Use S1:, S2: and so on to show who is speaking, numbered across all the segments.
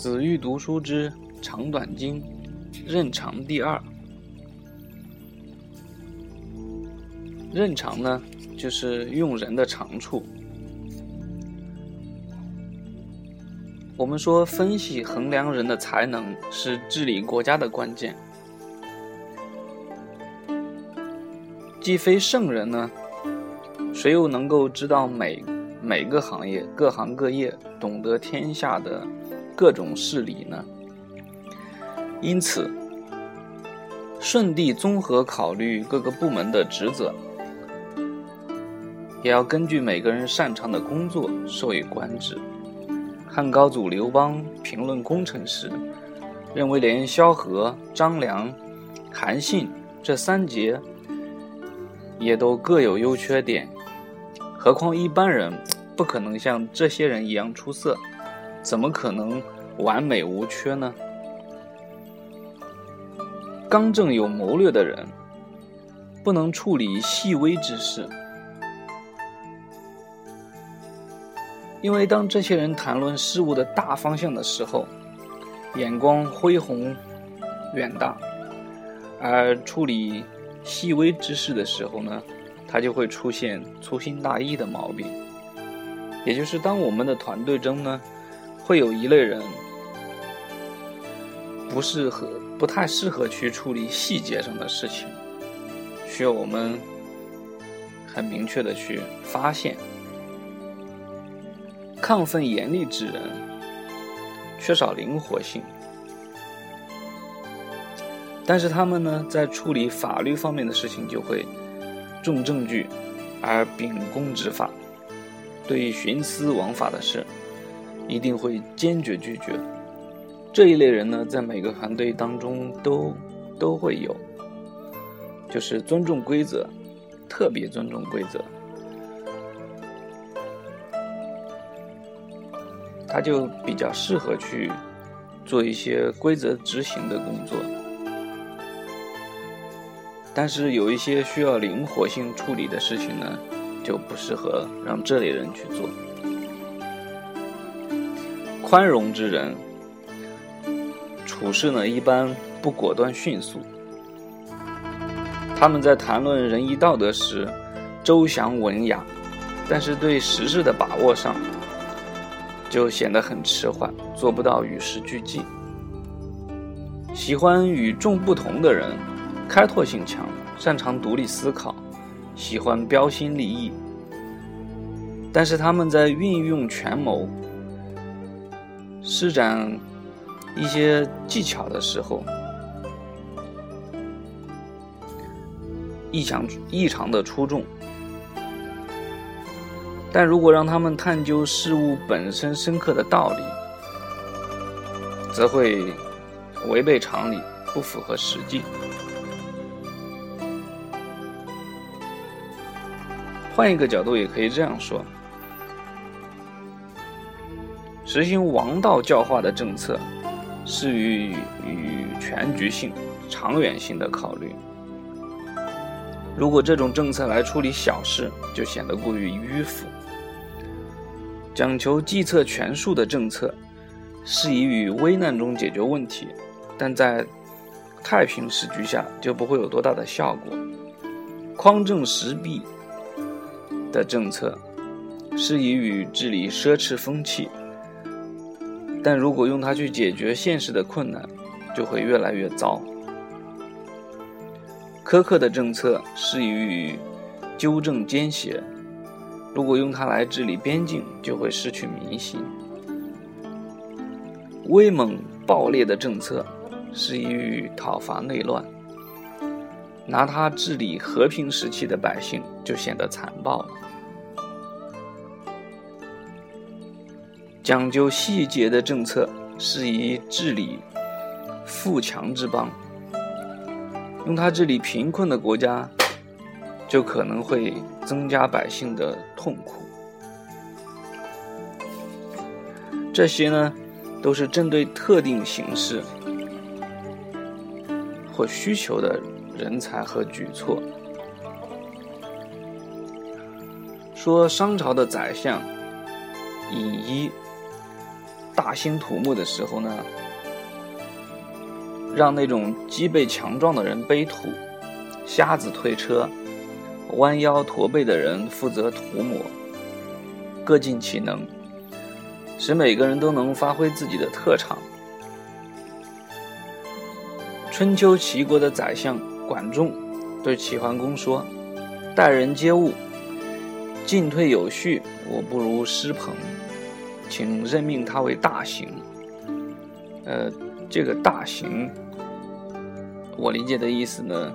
S1: 子欲读书之长短经，任长第二。任长呢，就是用人的长处。我们说，分析衡量人的才能是治理国家的关键。既非圣人呢，谁又能够知道每每个行业、各行各业，懂得天下的各种事理呢？因此，顺帝综合考虑各个部门的职责，也要根据每个人擅长的工作授予官职。汉高祖刘邦评论功臣时，认为连萧何、张良、韩信这三杰也都各有优缺点，何况一般人不可能像这些人一样出色，怎么可能完美无缺呢？刚正有谋略的人，不能处理细微之事。因为当这些人谈论事物的大方向的时候，眼光恢宏远大；而处理细微之事的时候呢，他就会出现粗心大意的毛病。也就是当我们的团队中呢，会有一类人不适合、不太适合去处理细节上的事情，需要我们很明确的去发现。亢奋严厉之人，缺少灵活性，但是他们呢，在处理法律方面的事情就会重证据而秉公执法，对于徇私枉法的事，一定会坚决拒绝。这一类人呢，在每个团队当中都都会有，就是尊重规则，特别尊重规则。他就比较适合去做一些规则执行的工作，但是有一些需要灵活性处理的事情呢，就不适合让这类人去做。宽容之人处事呢，一般不果断迅速，他们在谈论仁义道德时周详文雅，但是对时事的把握上。就显得很迟缓，做不到与时俱进。喜欢与众不同的人，开拓性强，擅长独立思考，喜欢标新立异。但是他们在运用权谋、施展一些技巧的时候，异常异常的出众。但如果让他们探究事物本身深刻的道理，则会违背常理，不符合实际。换一个角度，也可以这样说：实行王道教化的政策，是与与全局性、长远性的考虑。如果这种政策来处理小事，就显得过于迂腐。讲求计策权术的政策，适宜于危难中解决问题，但在太平时局下就不会有多大的效果。匡正实弊的政策，适宜于治理奢侈风气，但如果用它去解决现实的困难，就会越来越糟。苛刻的政策适宜于纠正奸邪。如果用它来治理边境，就会失去民心。威猛暴烈的政策适宜于讨伐内乱，拿它治理和平时期的百姓就显得残暴了。讲究细节的政策适宜治理富强之邦，用它治理贫困的国家。就可能会增加百姓的痛苦。这些呢，都是针对特定形式或需求的人才和举措。说商朝的宰相尹一，大兴土木的时候呢，让那种脊背强壮的人背土，瞎子推车，弯腰驼背的人负责涂抹，各尽其能，使每个人都能发挥自己的特长。春秋齐国的宰相管仲对齐桓公说：“待人接物，进退有序，我不如师朋，请任命他为大行。”呃，这个大行，我理解的意思呢，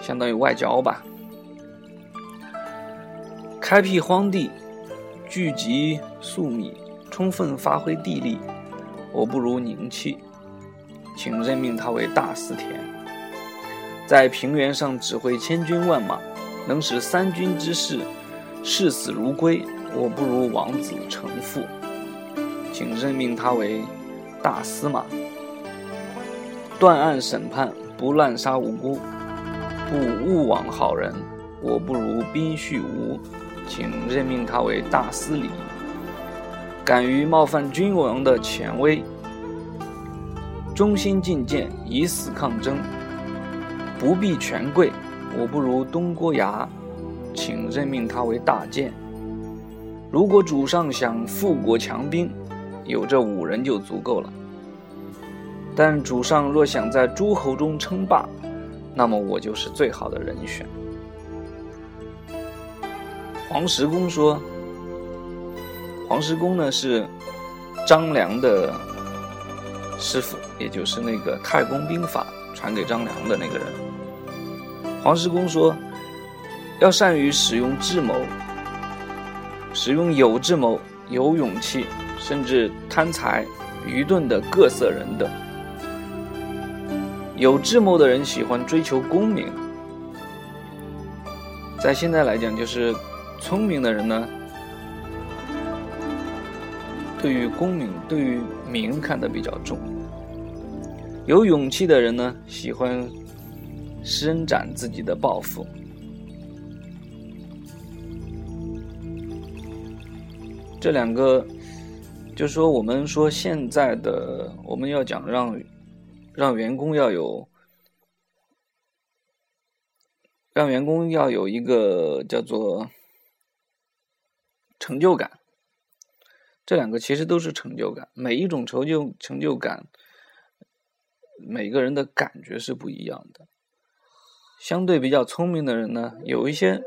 S1: 相当于外交吧。开辟荒地，聚集粟米，充分发挥地利，我不如宁气。请任命他为大司田，在平原上指挥千军万马，能使三军之士视死如归。我不如王子成父，请任命他为大司马，断案审判，不滥杀无辜，不误枉好人。我不如宾续吴，请任命他为大司礼，敢于冒犯君王的权威。忠心进谏，以死抗争，不避权贵。我不如东郭牙，请任命他为大谏。如果主上想富国强兵，有这五人就足够了。但主上若想在诸侯中称霸，那么我就是最好的人选。黄石公说：“黄石公呢是张良的。”师傅，也就是那个太公兵法传给张良的那个人。黄石公说，要善于使用智谋，使用有智谋、有勇气，甚至贪财、愚钝的各色人等。有智谋的人喜欢追求功名，在现在来讲，就是聪明的人呢。对于功名，对于名看得比较重。有勇气的人呢，喜欢伸展自己的抱负。这两个，就是说我们说现在的，我们要讲让让员工要有，让员工要有一个叫做成就感。这两个其实都是成就感，每一种成就成就感，每个人的感觉是不一样的。相对比较聪明的人呢，有一些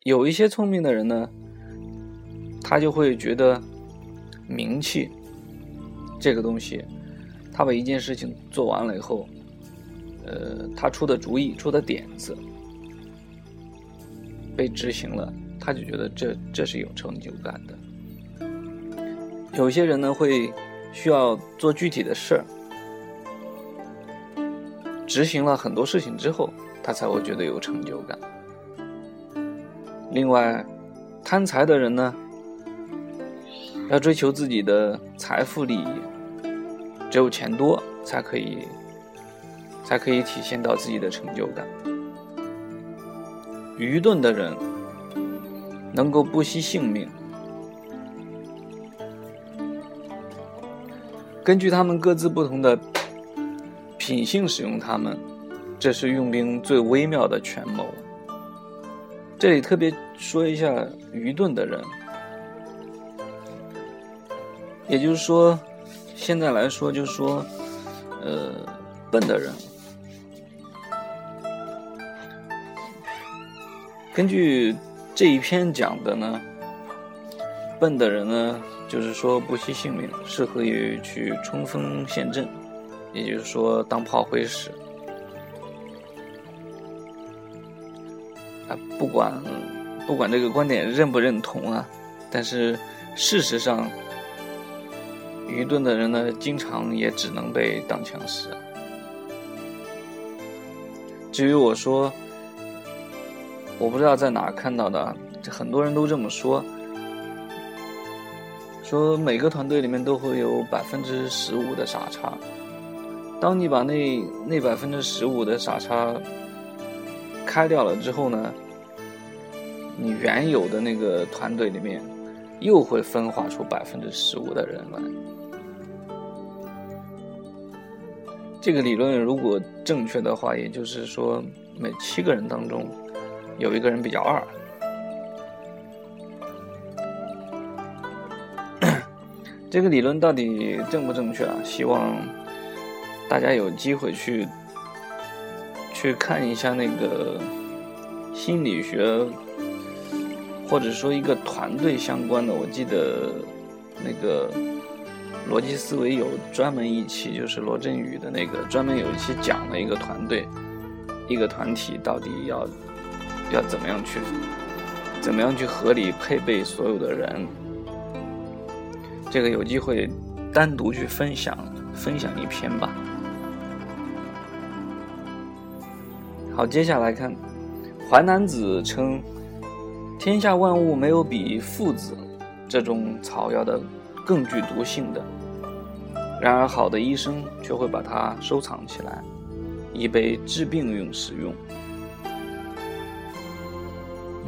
S1: 有一些聪明的人呢，他就会觉得名气这个东西，他把一件事情做完了以后，呃，他出的主意、出的点子被执行了，他就觉得这这是有成就感的。有些人呢会需要做具体的事儿，执行了很多事情之后，他才会觉得有成就感。另外，贪财的人呢，要追求自己的财富利益，只有钱多才可以，才可以体现到自己的成就感。愚钝的人能够不惜性命。根据他们各自不同的品性使用他们，这是用兵最微妙的权谋。这里特别说一下愚钝的人，也就是说，现在来说就是说，呃，笨的人。根据这一篇讲的呢，笨的人呢。就是说不惜性命，适合于去冲锋陷阵，也就是说当炮灰使。啊，不管不管这个观点认不认同啊，但是事实上，愚钝的人呢，经常也只能被当枪使。至于我说，我不知道在哪看到的，很多人都这么说。说每个团队里面都会有百分之十五的傻叉，当你把那那百分之十五的傻叉开掉了之后呢，你原有的那个团队里面又会分化出百分之十五的人来。这个理论如果正确的话，也就是说，每七个人当中有一个人比较二。这个理论到底正不正确啊？希望大家有机会去去看一下那个心理学，或者说一个团队相关的。我记得那个逻辑思维有专门一期，就是罗振宇的那个专门有一期讲了一个团队、一个团体到底要要怎么样去怎么样去合理配备所有的人。这个有机会单独去分享分享一篇吧。好，接下来看《淮南子》称：“天下万物没有比附子这种草药的更具毒性的。然而，好的医生却会把它收藏起来，以备治病用使用。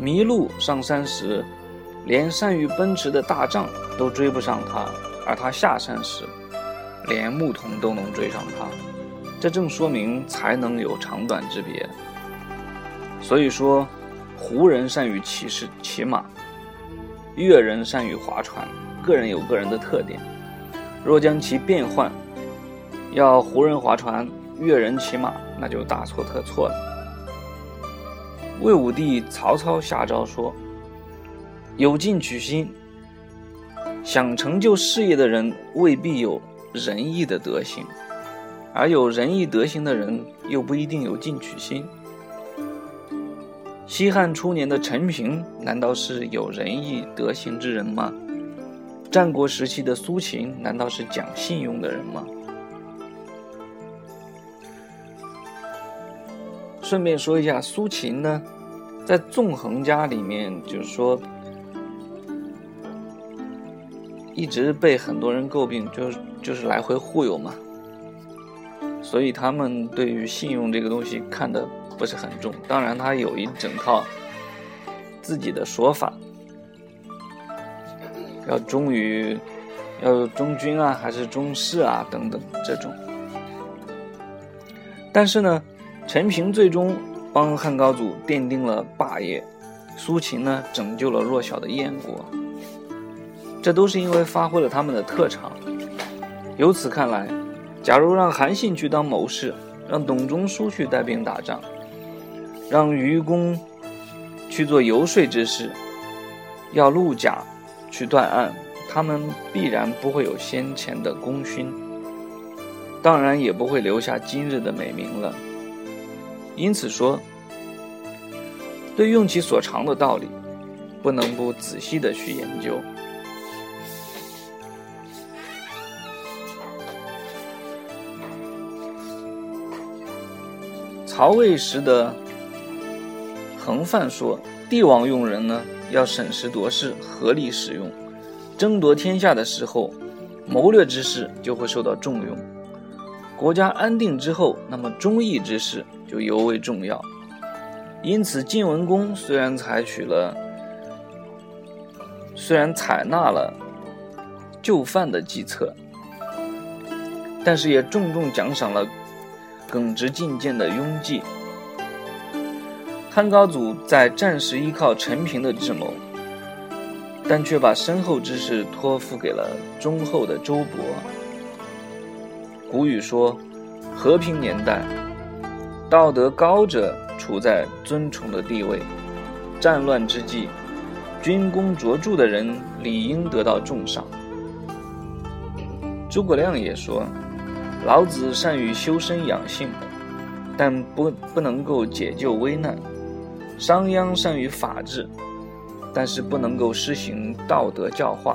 S1: 麋鹿上山时。”连善于奔驰的大象都追不上它，而它下山时，连牧童都能追上它。这正说明才能有长短之别。所以说，胡人善于骑士骑马，越人善于划船，个人有个人的特点。若将其变换，要胡人划船，越人骑马，那就大错特错了。魏武帝曹操下诏说。有进取心，想成就事业的人未必有仁义的德行，而有仁义德行的人又不一定有进取心。西汉初年的陈平难道是有仁义德行之人吗？战国时期的苏秦难道是讲信用的人吗？顺便说一下，苏秦呢，在纵横家里面，就是说。一直被很多人诟病，就是就是来回忽悠嘛，所以他们对于信用这个东西看得不是很重。当然，他有一整套自己的说法，要忠于，要忠君啊，还是忠士啊，等等这种。但是呢，陈平最终帮汉高祖奠定了霸业，苏秦呢拯救了弱小的燕国。这都是因为发挥了他们的特长。由此看来，假如让韩信去当谋士，让董仲舒去带兵打仗，让愚公去做游说之事，要陆贾去断案，他们必然不会有先前的功勋，当然也不会留下今日的美名了。因此说，对用其所长的道理，不能不仔细的去研究。曹魏时的恒范说：“帝王用人呢，要审时度势，合理使用。争夺天下的时候，谋略之事就会受到重用；国家安定之后，那么忠义之事就尤为重要。因此，晋文公虽然采取了，虽然采纳了就范的计策，但是也重重奖赏了。”耿直进谏的拥济，汉高祖在战时依靠陈平的智谋，但却把身后之事托付给了忠厚的周勃。古语说：“和平年代，道德高者处在尊崇的地位；战乱之际，军功卓著的人理应得到重赏。”诸葛亮也说。老子善于修身养性，但不不能够解救危难；商鞅善于法治，但是不能够施行道德教化；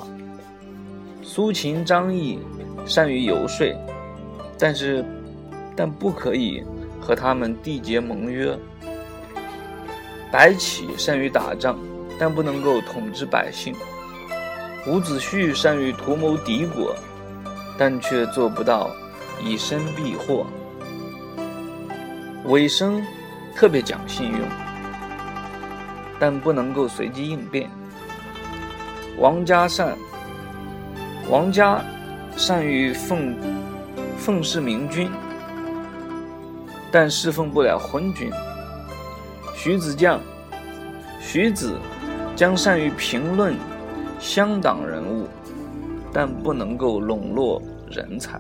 S1: 苏秦、张仪善于游说，但是但不可以和他们缔结盟约；白起善于打仗，但不能够统治百姓；伍子胥善于图谋敌国，但却做不到。以身避祸，尾生特别讲信用，但不能够随机应变。王家善，王家善于奉奉侍明君，但侍奉不了昏君。徐子将，徐子将善于评论乡党人物，但不能够笼络人才。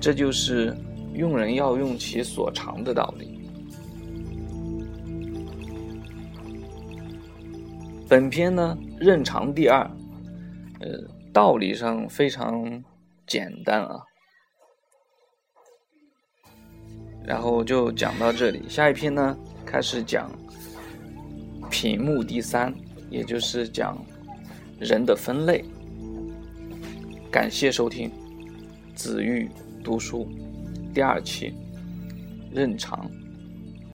S1: 这就是用人要用其所长的道理。本篇呢，任长第二，呃，道理上非常简单啊。然后就讲到这里，下一篇呢开始讲品目第三，也就是讲人的分类。感谢收听子玉读书第二期，任长。